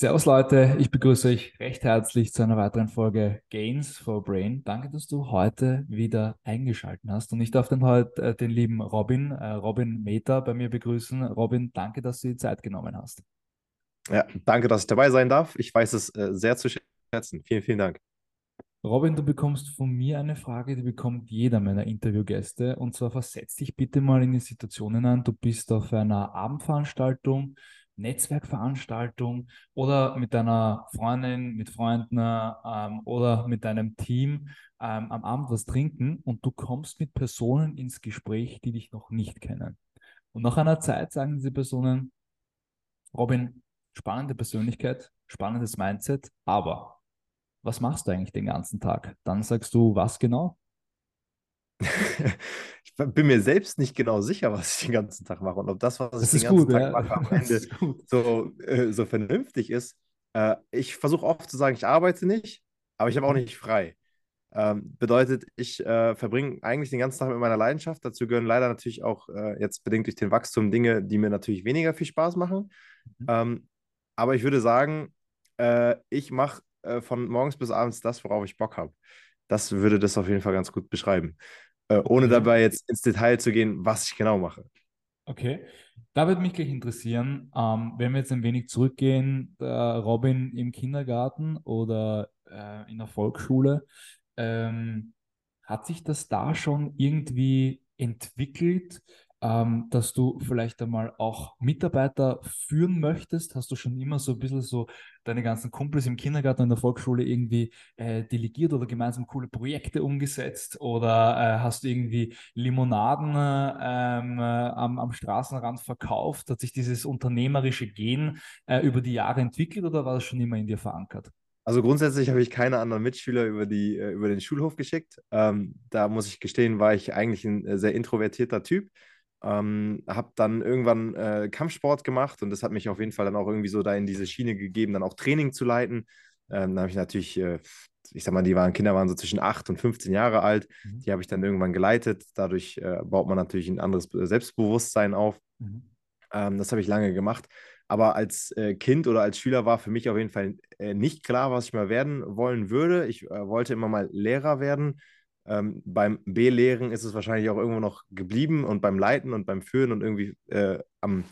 Servus Leute, ich begrüße euch recht herzlich zu einer weiteren Folge Gains for Brain. Danke, dass du heute wieder eingeschaltet hast und ich darf dann heute äh, den lieben Robin, äh, Robin Meta bei mir begrüßen. Robin, danke, dass du die Zeit genommen hast. Ja, danke, dass ich dabei sein darf. Ich weiß es äh, sehr zu schätzen. Vielen, vielen Dank. Robin, du bekommst von mir eine Frage, die bekommt jeder meiner Interviewgäste. Und zwar versetz dich bitte mal in die Situation hinein. Du bist auf einer Abendveranstaltung, Netzwerkveranstaltung oder mit deiner Freundin, mit Freunden ähm, oder mit deinem Team ähm, am Abend was trinken und du kommst mit Personen ins Gespräch, die dich noch nicht kennen. Und nach einer Zeit sagen diese Personen, Robin, spannende Persönlichkeit, spannendes Mindset, aber was machst du eigentlich den ganzen Tag? Dann sagst du, was genau? Ich bin mir selbst nicht genau sicher, was ich den ganzen Tag mache und ob das, was das ich den ganzen gut, Tag ja. mache, am Ende so, äh, so vernünftig ist. Äh, ich versuche oft zu sagen, ich arbeite nicht, aber ich habe auch nicht frei. Ähm, bedeutet, ich äh, verbringe eigentlich den ganzen Tag mit meiner Leidenschaft. Dazu gehören leider natürlich auch äh, jetzt bedingt durch den Wachstum Dinge, die mir natürlich weniger viel Spaß machen. Mhm. Ähm, aber ich würde sagen, äh, ich mache äh, von morgens bis abends das, worauf ich Bock habe. Das würde das auf jeden Fall ganz gut beschreiben. Äh, ohne okay. dabei jetzt ins Detail zu gehen, was ich genau mache. Okay, da würde mich gleich interessieren, ähm, wenn wir jetzt ein wenig zurückgehen, äh, Robin im Kindergarten oder äh, in der Volksschule, ähm, hat sich das da schon irgendwie entwickelt? Ähm, dass du vielleicht einmal auch Mitarbeiter führen möchtest? Hast du schon immer so ein bisschen so deine ganzen Kumpels im Kindergarten und der Volksschule irgendwie äh, delegiert oder gemeinsam coole Projekte umgesetzt? Oder äh, hast du irgendwie Limonaden ähm, äh, am, am, Straßenrand verkauft? Hat sich dieses unternehmerische Gen äh, über die Jahre entwickelt oder war das schon immer in dir verankert? Also grundsätzlich habe ich keine anderen Mitschüler über, die, äh, über den Schulhof geschickt. Ähm, da muss ich gestehen, war ich eigentlich ein äh, sehr introvertierter Typ. Ähm, habe dann irgendwann äh, Kampfsport gemacht und das hat mich auf jeden Fall dann auch irgendwie so da in diese Schiene gegeben, dann auch Training zu leiten. Ähm, dann habe ich natürlich, äh, ich sag mal, die waren, Kinder waren so zwischen 8 und 15 Jahre alt. Mhm. Die habe ich dann irgendwann geleitet. Dadurch äh, baut man natürlich ein anderes Selbstbewusstsein auf. Mhm. Ähm, das habe ich lange gemacht. Aber als äh, Kind oder als Schüler war für mich auf jeden Fall äh, nicht klar, was ich mal werden wollen würde. Ich äh, wollte immer mal Lehrer werden ähm, beim B-Lehren ist es wahrscheinlich auch irgendwo noch geblieben und beim Leiten und beim Führen und irgendwie äh, am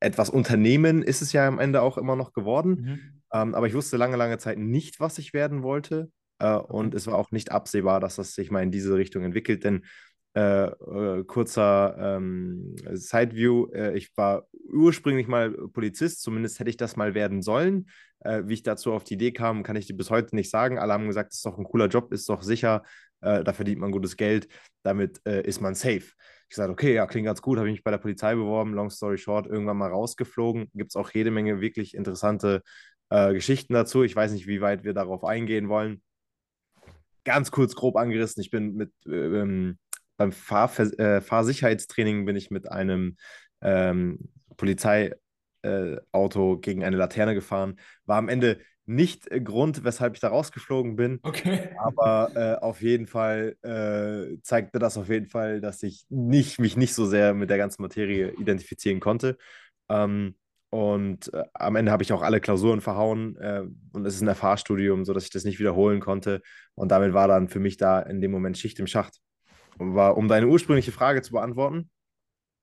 etwas Unternehmen ist es ja am Ende auch immer noch geworden. Mhm. Ähm, aber ich wusste lange, lange Zeit nicht, was ich werden wollte. Äh. Und es war auch nicht absehbar, dass das sich mal in diese Richtung entwickelt, denn äh, äh, kurzer ähm, Sideview. Äh, ich war ursprünglich mal Polizist, zumindest hätte ich das mal werden sollen. Äh, wie ich dazu auf die Idee kam, kann ich dir bis heute nicht sagen. Alle haben gesagt, es ist doch ein cooler Job, ist doch sicher, äh, da verdient man gutes Geld, damit äh, ist man safe. Ich sagte, okay, ja, klingt ganz gut, habe ich mich bei der Polizei beworben, long story short, irgendwann mal rausgeflogen. Gibt es auch jede Menge wirklich interessante äh, Geschichten dazu. Ich weiß nicht, wie weit wir darauf eingehen wollen. Ganz kurz grob angerissen, ich bin mit ähm, beim Fahr äh, Fahrsicherheitstraining bin ich mit einem ähm, Polizeiauto äh, gegen eine Laterne gefahren. War am Ende nicht äh, Grund, weshalb ich da rausgeflogen bin. Okay. Aber äh, auf jeden Fall äh, zeigte das auf jeden Fall, dass ich nicht, mich nicht so sehr mit der ganzen Materie identifizieren konnte. Ähm, und äh, am Ende habe ich auch alle Klausuren verhauen äh, und es ist ein Fahrstudium, sodass ich das nicht wiederholen konnte. Und damit war dann für mich da in dem Moment Schicht im Schacht. war, um deine ursprüngliche Frage zu beantworten,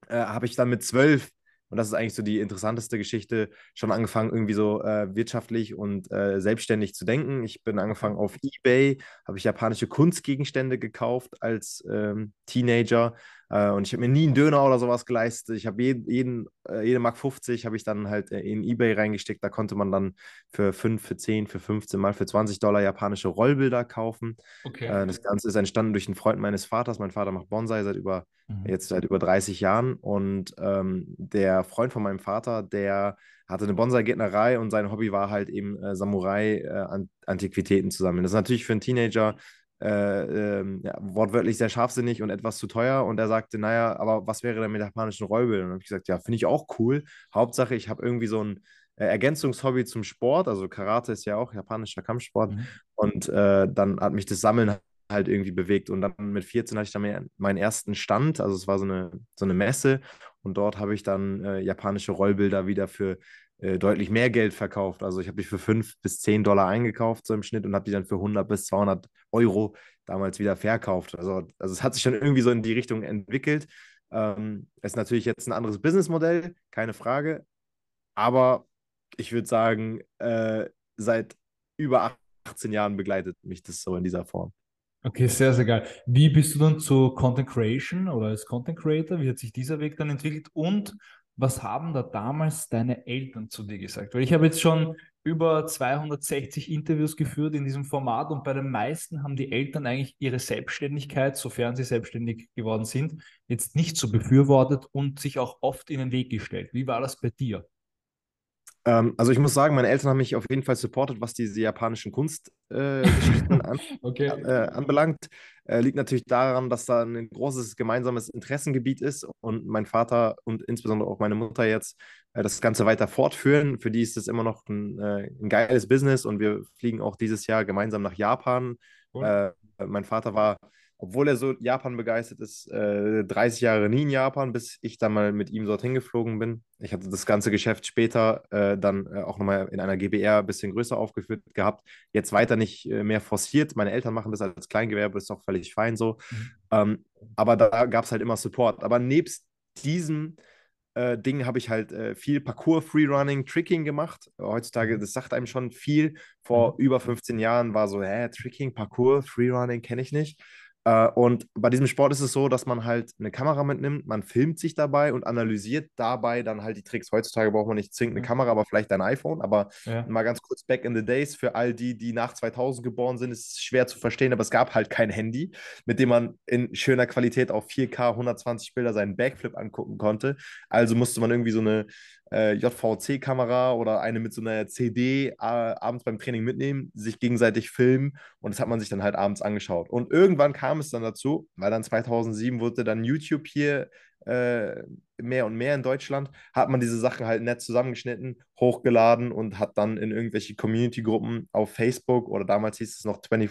äh, habe ich dann mit zwölf und das ist eigentlich so die interessanteste Geschichte, schon angefangen, irgendwie so äh, wirtschaftlich und äh, selbstständig zu denken. Ich bin angefangen auf Ebay, habe ich japanische Kunstgegenstände gekauft als ähm, Teenager äh, und ich habe mir nie einen Döner oder sowas geleistet. Ich habe jeden, jeden, äh, jede Mark 50 habe ich dann halt äh, in Ebay reingesteckt. Da konnte man dann für 5, für 10, für 15 mal für 20 Dollar japanische Rollbilder kaufen. Okay. Äh, das Ganze ist entstanden durch einen Freund meines Vaters. Mein Vater macht Bonsai seit über, mhm. jetzt seit über 30 Jahren. Und ähm, der Freund von meinem Vater, der hatte eine Bonsai-Gärtnerei und sein Hobby war halt eben äh, Samurai-Antiquitäten zu sammeln. Das ist natürlich für einen Teenager äh, äh, ja, wortwörtlich sehr scharfsinnig und etwas zu teuer. Und er sagte, naja, aber was wäre denn mit japanischen Rollbildern? Und habe ich gesagt, ja, finde ich auch cool. Hauptsache, ich habe irgendwie so ein äh, Ergänzungshobby zum Sport. Also Karate ist ja auch japanischer Kampfsport. Mhm. Und äh, dann hat mich das Sammeln halt irgendwie bewegt. Und dann mit 14 hatte ich dann meinen ersten Stand. Also es war so eine, so eine Messe. Und dort habe ich dann äh, japanische Rollbilder wieder für äh, deutlich mehr Geld verkauft. Also ich habe die für 5 bis 10 Dollar eingekauft, so im Schnitt, und habe die dann für 100 bis 200 Euro damals wieder verkauft. Also, also es hat sich schon irgendwie so in die Richtung entwickelt. Ähm, ist natürlich jetzt ein anderes Businessmodell, keine Frage. Aber ich würde sagen, äh, seit über 18 Jahren begleitet mich das so in dieser Form. Okay, sehr, sehr geil. Wie bist du dann zu Content Creation oder als Content Creator? Wie hat sich dieser Weg dann entwickelt? Und was haben da damals deine Eltern zu dir gesagt? Weil ich habe jetzt schon über 260 Interviews geführt in diesem Format und bei den meisten haben die Eltern eigentlich ihre Selbstständigkeit, sofern sie selbstständig geworden sind, jetzt nicht so befürwortet und sich auch oft in den Weg gestellt. Wie war das bei dir? Ähm, also ich muss sagen, meine Eltern haben mich auf jeden Fall supportet, was diese japanischen Kunstgeschichten äh, an, okay. äh, anbelangt. Äh, liegt natürlich daran, dass da ein großes gemeinsames Interessengebiet ist und mein Vater und insbesondere auch meine Mutter jetzt äh, das Ganze weiter fortführen. Für die ist es immer noch ein, äh, ein, geiles Business und wir fliegen auch dieses Jahr gemeinsam nach Japan. Cool. Äh, mein Vater war obwohl er so Japan begeistert ist, äh, 30 Jahre nie in Japan, bis ich dann mal mit ihm dorthin geflogen bin. Ich hatte das ganze Geschäft später äh, dann äh, auch nochmal in einer GBR ein bisschen größer aufgeführt gehabt. Jetzt weiter nicht äh, mehr forciert. Meine Eltern machen das als Kleingewerbe, ist auch völlig fein so. Mhm. Ähm, aber da gab es halt immer Support. Aber nebst diesem äh, Ding habe ich halt äh, viel Parcours, Freerunning, Tricking gemacht. Heutzutage, mhm. das sagt einem schon viel. Vor mhm. über 15 Jahren war so, hä, Tricking, Parcours, Freerunning kenne ich nicht. Äh, und bei diesem Sport ist es so, dass man halt eine Kamera mitnimmt, man filmt sich dabei und analysiert dabei dann halt die Tricks. Heutzutage braucht man nicht zwingend eine Kamera, aber vielleicht ein iPhone. Aber ja. mal ganz kurz back in the days, für all die, die nach 2000 geboren sind, ist es schwer zu verstehen, aber es gab halt kein Handy, mit dem man in schöner Qualität auf 4K 120 Bilder seinen Backflip angucken konnte. Also musste man irgendwie so eine äh, JVC-Kamera oder eine mit so einer CD äh, abends beim Training mitnehmen, sich gegenseitig filmen und das hat man sich dann halt abends angeschaut. Und irgendwann kam es dann dazu, weil dann 2007 wurde dann YouTube hier äh, mehr und mehr in Deutschland, hat man diese Sachen halt nett zusammengeschnitten, hochgeladen und hat dann in irgendwelche Community-Gruppen auf Facebook oder damals hieß es noch 24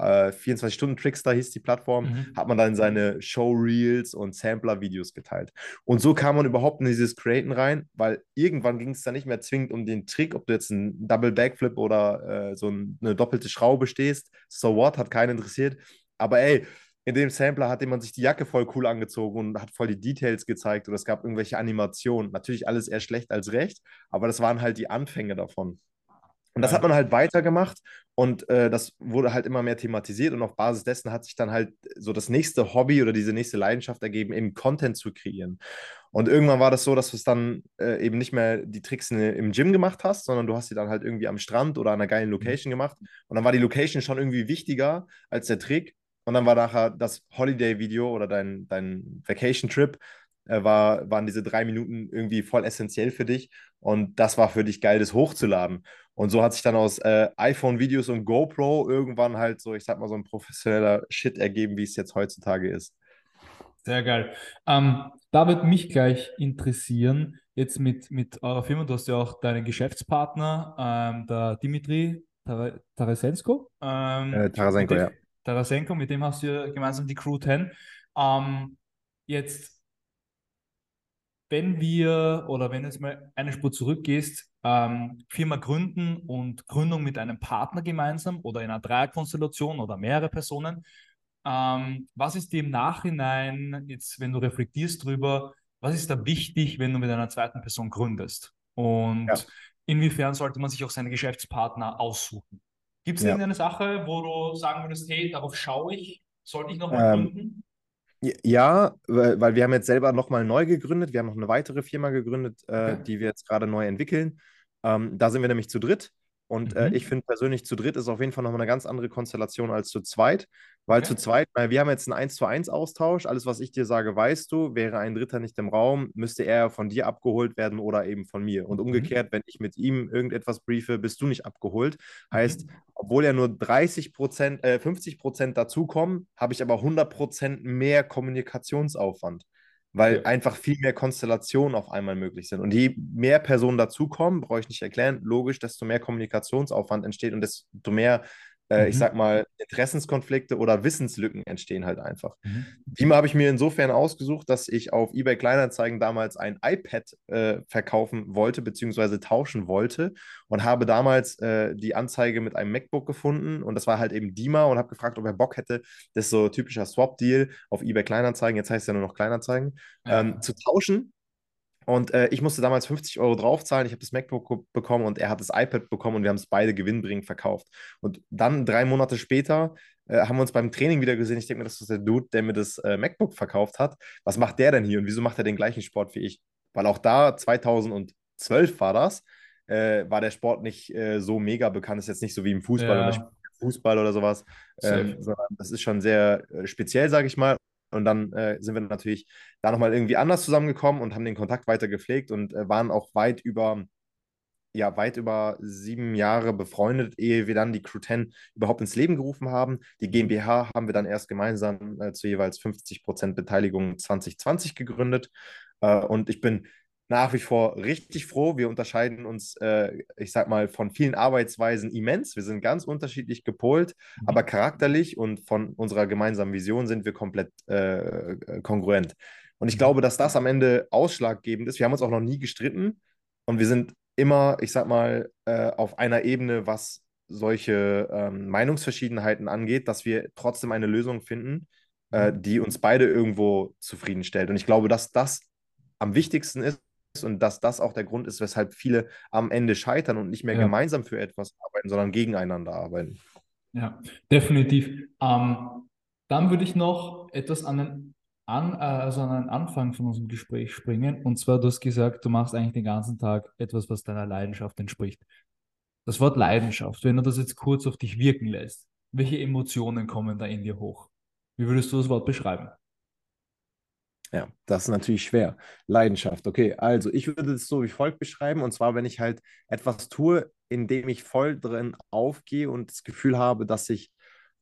äh, 24-Stunden-Trickster hieß die Plattform, mhm. hat man dann seine Showreels und Sampler-Videos geteilt. Und so kam man überhaupt in dieses Createn rein, weil irgendwann ging es dann nicht mehr zwingend um den Trick, ob du jetzt einen Double Backflip oder äh, so eine doppelte Schraube stehst. So what, hat keinen interessiert. Aber ey, in dem Sampler hat man sich die Jacke voll cool angezogen und hat voll die Details gezeigt oder es gab irgendwelche Animationen. Natürlich alles eher schlecht als recht, aber das waren halt die Anfänge davon. Und das hat man halt weitergemacht und äh, das wurde halt immer mehr thematisiert und auf Basis dessen hat sich dann halt so das nächste Hobby oder diese nächste Leidenschaft ergeben, eben Content zu kreieren. Und irgendwann war das so, dass du es dann äh, eben nicht mehr die Tricks im Gym gemacht hast, sondern du hast sie dann halt irgendwie am Strand oder an einer geilen Location gemacht. Und dann war die Location schon irgendwie wichtiger als der Trick. Und dann war nachher das Holiday-Video oder dein, dein Vacation-Trip äh, war, waren diese drei Minuten irgendwie voll essentiell für dich. Und das war für dich geil, das hochzuladen. Und so hat sich dann aus äh, iPhone-Videos und GoPro irgendwann halt so, ich sag mal, so ein professioneller Shit ergeben, wie es jetzt heutzutage ist. Sehr geil. Ähm, da wird mich gleich interessieren, jetzt mit, mit eurer Firma, du hast ja auch deinen Geschäftspartner, ähm, der Dimitri Tarasenko. Ähm, äh, Tarasenko, ja. Tarasenko, mit dem hast du ja gemeinsam die Crew 10. Ähm, jetzt wenn wir oder wenn jetzt mal eine Spur zurückgehst, ähm, Firma gründen und Gründung mit einem Partner gemeinsam oder in einer Dreierkonstellation oder mehrere Personen, ähm, was ist dir im Nachhinein, jetzt wenn du reflektierst drüber, was ist da wichtig, wenn du mit einer zweiten Person gründest? Und ja. inwiefern sollte man sich auch seine Geschäftspartner aussuchen? Gibt es ja. irgendeine Sache, wo du sagen würdest, hey, darauf schaue ich, sollte ich nochmal ähm, gründen? Ja, weil wir haben jetzt selber nochmal neu gegründet. Wir haben noch eine weitere Firma gegründet, äh, okay. die wir jetzt gerade neu entwickeln. Ähm, da sind wir nämlich zu dritt. Und äh, mhm. äh, ich finde persönlich, zu dritt ist auf jeden Fall nochmal eine ganz andere Konstellation als zu zweit. Weil okay. zu zweit, wir haben jetzt einen 1 zu 1 Austausch. Alles, was ich dir sage, weißt du. Wäre ein Dritter nicht im Raum, müsste er von dir abgeholt werden oder eben von mir. Und mhm. umgekehrt, mhm. wenn ich mit ihm irgendetwas briefe, bist du nicht abgeholt. Heißt, mhm. obwohl ja nur 30 Prozent, äh, 50 Prozent dazukommen, habe ich aber 100 Prozent mehr Kommunikationsaufwand weil ja. einfach viel mehr Konstellationen auf einmal möglich sind. Und je mehr Personen dazukommen, brauche ich nicht erklären, logisch, desto mehr Kommunikationsaufwand entsteht und desto mehr äh, ich Mhm. sag mal, Interessenskonflikte oder Wissenslücken entstehen halt einfach. Mhm. Beamer habe ich mir insofern ausgesucht, dass ich auf eBay Kleinanzeigen damals ein iPad äh, verkaufen wollte, beziehungsweise tauschen wollte und habe damals äh, die Anzeige mit einem MacBook gefunden und das war halt eben Dima und habe gefragt, ob er Bock hätte, das ist so typischer Swap-Deal auf eBay Kleinanzeigen, jetzt heißt es ja nur noch Kleinanzeigen, Ja. ähm, zu tauschen. Und äh, ich musste damals 50 Euro draufzahlen. Ich habe das MacBook bekommen und er hat das iPad bekommen und wir haben es beide gewinnbringend verkauft. Und dann drei Monate später äh, haben wir uns beim Training wieder gesehen. Ich denke mir, das ist der Dude, der mir das äh, MacBook verkauft hat. Was macht der denn hier und wieso macht er den gleichen Sport wie ich? Weil auch da, 2012 war das, äh, war der Sport nicht äh, so mega bekannt. Ist jetzt nicht so wie im Fußball Ja. oder Fußball oder sowas, ähm, das ist schon sehr äh, speziell, sage ich mal. Und dann äh, sind wir natürlich da nochmal irgendwie anders zusammengekommen und haben den Kontakt weiter gepflegt und äh, waren auch weit über, ja, weit über sieben Jahre befreundet, ehe wir dann die Crew 10 überhaupt ins Leben gerufen haben. Die GmbH haben wir dann erst gemeinsam äh, zu jeweils 50% Beteiligung 2020 gegründet. Äh, und ich bin nach wie vor richtig froh. Wir unterscheiden uns, äh, ich sag mal, von vielen Arbeitsweisen immens. Wir sind ganz unterschiedlich gepolt, Mhm. aber charakterlich und von unserer gemeinsamen Vision sind wir komplett äh, kongruent. Und ich Mhm. glaube, dass das am Ende ausschlaggebend ist. Wir haben uns auch noch nie gestritten und wir sind immer, ich sag mal, äh, auf einer Ebene, was solche ähm, Meinungsverschiedenheiten angeht, dass wir trotzdem eine Lösung finden, äh, Mhm. die uns beide irgendwo zufriedenstellt. Und ich glaube, dass das am wichtigsten ist und dass das auch der Grund ist, weshalb viele am Ende scheitern und nicht mehr Ja. gemeinsam für etwas arbeiten, sondern gegeneinander arbeiten. Ja, definitiv. Ähm, dann würde ich noch etwas an den, an, äh, also an den Anfang von unserem Gespräch springen. Und zwar, du hast gesagt, du machst eigentlich den ganzen Tag etwas, was deiner Leidenschaft entspricht. Das Wort Leidenschaft, wenn du das jetzt kurz auf dich wirken lässt, welche Emotionen kommen da in dir hoch? Wie würdest du das Wort beschreiben? Ja, das ist natürlich schwer. Leidenschaft. Okay, also ich würde es so wie folgt beschreiben. Und zwar, wenn ich halt etwas tue, in dem ich voll drin aufgehe und das Gefühl habe, dass ich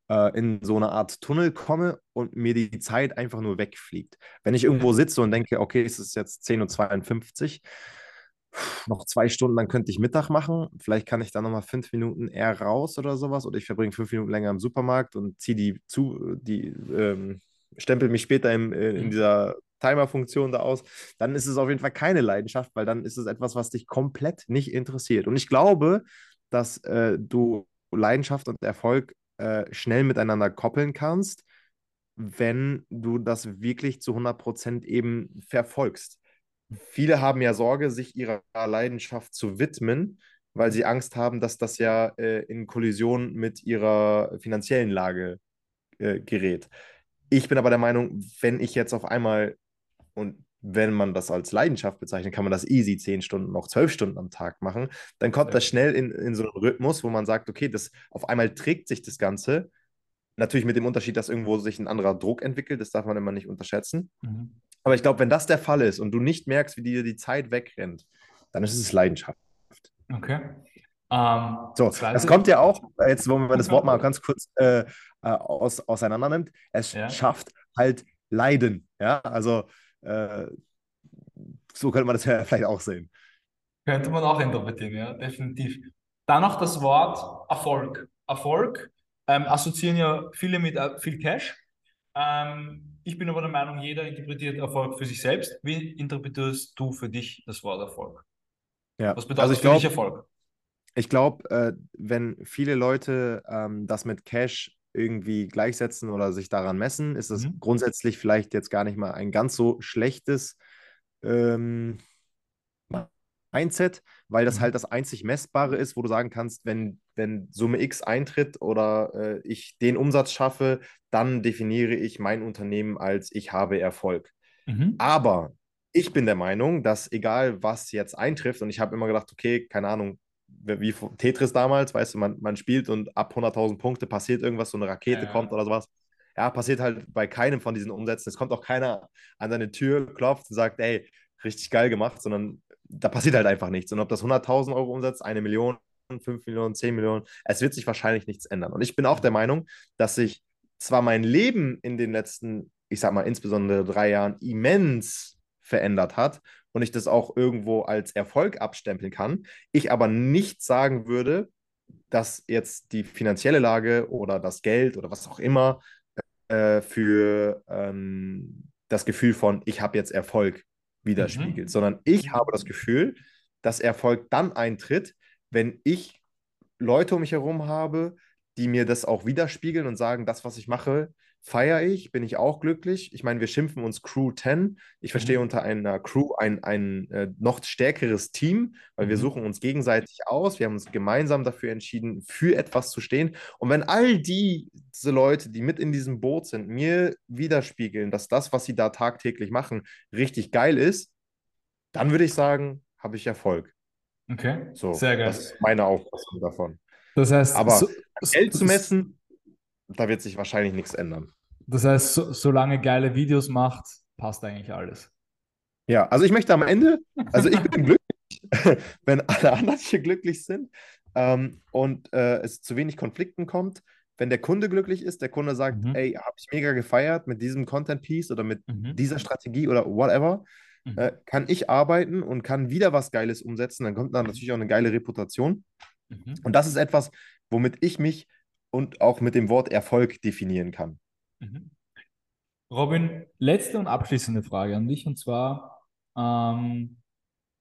äh, in so eine Art Tunnel komme und mir die Zeit einfach nur wegfliegt. Wenn ich irgendwo sitze und denke, okay, es ist jetzt 10.52 Uhr, noch zwei Stunden, dann könnte ich Mittag machen. Vielleicht kann ich dann nochmal fünf Minuten eher raus oder sowas. Oder ich verbringe fünf Minuten länger im Supermarkt und ziehe die zu, die ähm, stempel mich später im, äh, in dieser Timer-Funktion da aus, dann ist es auf jeden Fall keine Leidenschaft, weil dann ist es etwas, was dich komplett nicht interessiert. Und ich glaube, dass äh, du Leidenschaft und Erfolg äh, schnell miteinander koppeln kannst, wenn du das wirklich zu 100% eben verfolgst. Viele haben ja Sorge, sich ihrer Leidenschaft zu widmen, weil sie Angst haben, dass das ja äh, in Kollision mit ihrer finanziellen Lage äh, gerät. Ich bin aber der Meinung, wenn ich jetzt auf einmal und wenn man das als Leidenschaft bezeichnet, kann man das easy 10 Stunden, noch 12 Stunden am Tag machen. Dann kommt Ja. das schnell in, in so einen Rhythmus, wo man sagt, okay, das auf einmal trägt sich das Ganze. Natürlich mit dem Unterschied, dass irgendwo sich ein anderer Druck entwickelt, das darf man immer nicht unterschätzen. Mhm. Aber ich glaube, wenn das der Fall ist und du nicht merkst, wie dir die Zeit wegrennt, dann ist es Leidenschaft. Okay. Ähm, So, es kommt ja auch, jetzt wo man das Wort mal ganz kurz äh, äh, aus, auseinander nimmt, es Ja. schafft halt Leiden. Ja, also äh, so könnte man das ja vielleicht auch sehen. Könnte man auch interpretieren, ja, definitiv. Dann noch das Wort Erfolg. Erfolg ähm, assoziieren ja viele mit äh, viel Cash. Ähm, ich bin aber der Meinung, jeder interpretiert Erfolg für sich selbst. Wie interpretierst du für dich das Wort Erfolg? Ja. Was bedeutet also für dich glaube, Erfolg? ich glaube, äh, wenn viele Leute ähm, das mit Cash irgendwie gleichsetzen oder sich daran messen, ist das Mhm. grundsätzlich vielleicht jetzt gar nicht mal ein ganz so schlechtes ähm, Mindset, weil das Mhm. halt das einzig Messbare ist, wo du sagen kannst, wenn, wenn Summe X eintritt oder äh, ich den Umsatz schaffe, dann definiere ich mein Unternehmen als ich habe Erfolg. Mhm. Aber ich bin der Meinung, dass egal was jetzt eintrifft, und ich habe immer gedacht, okay, keine Ahnung, wie Tetris damals, weißt du, man, man spielt und ab 100.000 Punkte passiert irgendwas, so eine Rakete Ja. kommt oder sowas. Ja, passiert halt bei keinem von diesen Umsätzen. Es kommt auch keiner an deine Tür, klopft und sagt, ey, richtig geil gemacht, sondern da passiert halt einfach nichts. Und ob das 100.000 Euro umsetzt, eine Million, 5 Millionen, 10 Millionen, es wird sich wahrscheinlich nichts ändern. Und ich bin auch der Meinung, dass sich zwar mein Leben in den letzten, ich sag mal, insbesondere drei Jahren immens verändert hat und ich das auch irgendwo als Erfolg abstempeln kann, ich aber nicht sagen würde, dass jetzt die finanzielle Lage oder das Geld oder was auch immer äh, für ähm, das Gefühl von, ich habe jetzt Erfolg widerspiegelt, mhm. sondern ich habe das Gefühl, dass Erfolg dann eintritt, wenn ich Leute um mich herum habe, die mir das auch widerspiegeln und sagen, das, was ich mache, feiere ich, bin ich auch glücklich. Ich meine, wir schimpfen uns Crew 10. Ich verstehe mhm. unter einer Crew ein, ein äh, noch stärkeres Team, weil mhm. wir suchen uns gegenseitig aus. Wir haben uns gemeinsam dafür entschieden, für etwas zu stehen. Und wenn all die, diese Leute, die mit in diesem Boot sind, mir widerspiegeln, dass das, was sie da tagtäglich machen, richtig geil ist, dann würde ich sagen, habe ich Erfolg. Okay, so, sehr geil. Das ist meine Auffassung davon. Das heißt, aber so, Geld zu messen, da wird sich wahrscheinlich nichts ändern. Das heißt, so, solange geile Videos macht, passt eigentlich alles. Ja, also ich möchte am Ende, also ich bin glücklich, wenn alle anderen hier glücklich sind ähm, und äh, es zu wenig Konflikten kommt. Wenn der Kunde glücklich ist, der Kunde sagt, mhm. ey, habe ich mega gefeiert mit diesem Content-Piece oder mit mhm. dieser Strategie oder whatever, mhm. äh, kann ich arbeiten und kann wieder was Geiles umsetzen, dann kommt da natürlich auch eine geile Reputation. Mhm. Und das ist etwas, womit ich mich und auch mit dem Wort Erfolg definieren kann. Mhm. Robin, letzte und abschließende Frage an dich und zwar, ähm,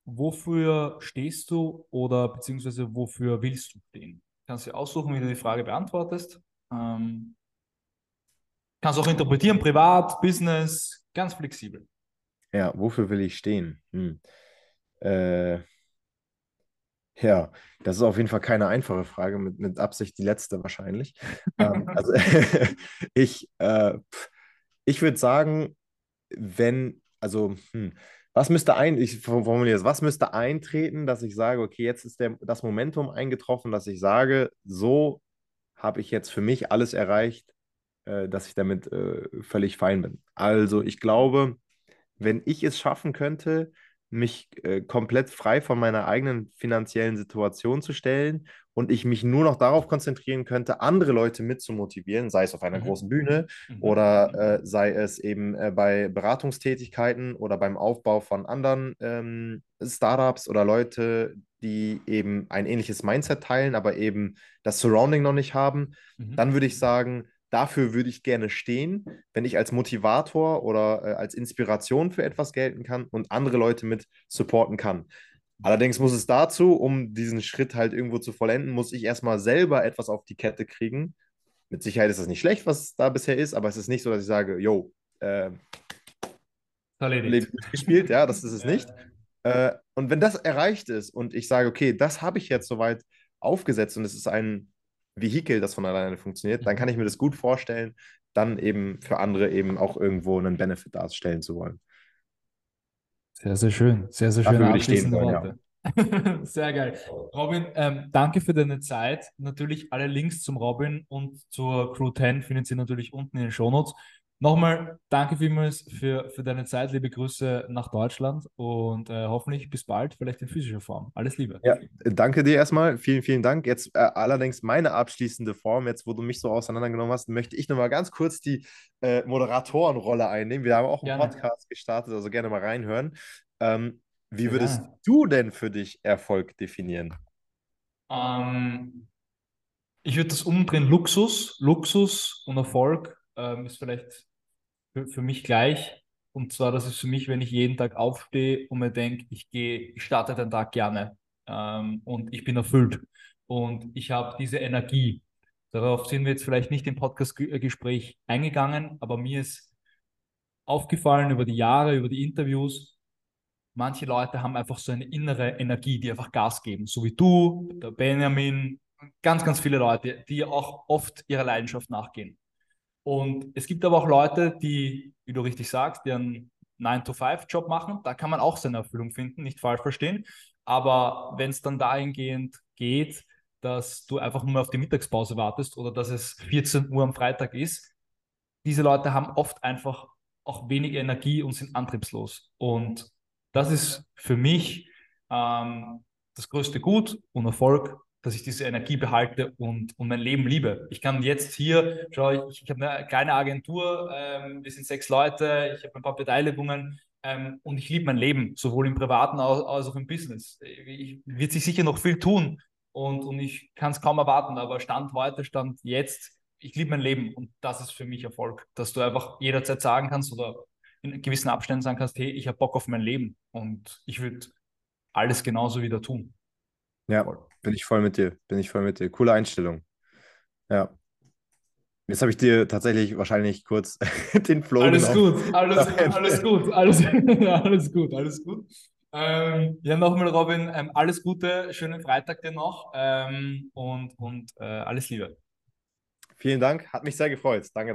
wofür stehst du oder beziehungsweise wofür willst du stehen? Kannst du aussuchen, wie du die Frage beantwortest. Ähm, kannst auch interpretieren, privat, Business, ganz flexibel. Ja, wofür will ich stehen? Hm. Äh, ja, das ist auf jeden Fall keine einfache Frage, mit, mit Absicht die letzte wahrscheinlich. ähm, also ich, äh, ich würde sagen, wenn, also, hm, was müsste ein, ich formuliere es, was müsste eintreten, dass ich sage, okay, jetzt ist der, das Momentum eingetroffen, dass ich sage, so habe ich jetzt für mich alles erreicht, äh, dass ich damit äh, völlig fein bin. Also ich glaube, wenn ich es schaffen könnte, mich äh, komplett frei von meiner eigenen finanziellen Situation zu stellen und ich mich nur noch darauf konzentrieren könnte, andere Leute mitzumotivieren, sei es auf einer mhm. großen Bühne mhm. oder äh, sei es eben äh, bei Beratungstätigkeiten oder beim Aufbau von anderen ähm, Startups oder Leute, die eben ein ähnliches Mindset teilen, aber eben das Surrounding noch nicht haben, mhm. dann würde ich sagen, dafür würde ich gerne stehen, wenn ich als Motivator oder äh, als Inspiration für etwas gelten kann und andere Leute mit supporten kann. Allerdings muss es dazu, um diesen Schritt halt irgendwo zu vollenden, muss ich erstmal selber etwas auf die Kette kriegen. Mit Sicherheit ist das nicht schlecht, was da bisher ist, aber es ist nicht so, dass ich sage, yo, äh, gespielt, ja, das ist es nicht. Äh, und wenn das erreicht ist und ich sage, okay, das habe ich jetzt soweit aufgesetzt und es ist ein Vehikel, das von alleine funktioniert, dann mhm. kann ich mir das gut vorstellen, dann eben für andere eben auch irgendwo einen Benefit darstellen zu wollen. Sehr, sehr schön. Sehr, sehr schön. Würde ich stehen wollen, Worte. Ja. Sehr geil. Robin, ähm, danke für deine Zeit. Natürlich alle Links zum Robin und zur Crew 10 findet ihr natürlich unten in den Shownotes. Nochmal danke vielmals für, für deine Zeit. Liebe Grüße nach Deutschland und äh, hoffentlich bis bald, vielleicht in physischer Form. Alles Liebe. Ja, danke dir erstmal. Vielen, vielen Dank. Jetzt äh, allerdings meine abschließende Form, jetzt wo du mich so auseinandergenommen hast, möchte ich nochmal ganz kurz die äh, Moderatorenrolle einnehmen. Wir haben auch einen gerne. Podcast gestartet, also gerne mal reinhören. Ähm, wie würdest gerne. du denn für dich Erfolg definieren? Ähm, ich würde das umdrehen: Luxus, Luxus und Erfolg ähm, ist vielleicht für, für mich gleich. Und zwar, das ist für mich, wenn ich jeden Tag aufstehe und mir denke, ich gehe, ich starte den Tag gerne ähm, und ich bin erfüllt und ich habe diese Energie. Darauf sind wir jetzt vielleicht nicht im Podcast-Gespräch eingegangen, aber mir ist aufgefallen über die Jahre, über die Interviews, manche Leute haben einfach so eine innere Energie, die einfach Gas geben, so wie du, der Benjamin, ganz, ganz viele Leute, die auch oft ihrer Leidenschaft nachgehen. Und es gibt aber auch Leute, die, wie du richtig sagst, die einen 9-to-5-Job machen. Da kann man auch seine Erfüllung finden, nicht falsch verstehen. Aber wenn es dann dahingehend geht, dass du einfach nur auf die Mittagspause wartest oder dass es 14 Uhr am Freitag ist, diese Leute haben oft einfach auch wenig Energie und sind antriebslos. Und das ist für mich ähm, das größte Gut und Erfolg, dass ich diese Energie behalte und, und mein Leben liebe. Ich kann jetzt hier, schau, ich, ich habe eine kleine Agentur, ähm, wir sind sechs Leute, ich habe ein paar Beteiligungen ähm, und ich liebe mein Leben, sowohl im Privaten als, als auch im Business. Ich, wird sich sicher noch viel tun und, und ich kann es kaum erwarten, aber Stand heute, Stand jetzt, ich liebe mein Leben und das ist für mich Erfolg, dass du einfach jederzeit sagen kannst oder in gewissen Abständen sagen kannst, hey, ich habe Bock auf mein Leben und ich würde alles genauso wieder tun. Ja, bin ich voll mit dir, bin ich voll mit dir. Coole Einstellung. Ja. Jetzt habe ich dir tatsächlich wahrscheinlich kurz den Flow Alles genommen. gut, alles, alles gut, alles, alles gut, alles gut. Ähm, ja, nochmal, Robin, ähm, alles Gute, schönen Freitag dir noch ähm, und, und äh, alles Liebe. Vielen Dank, hat mich sehr gefreut. Danke.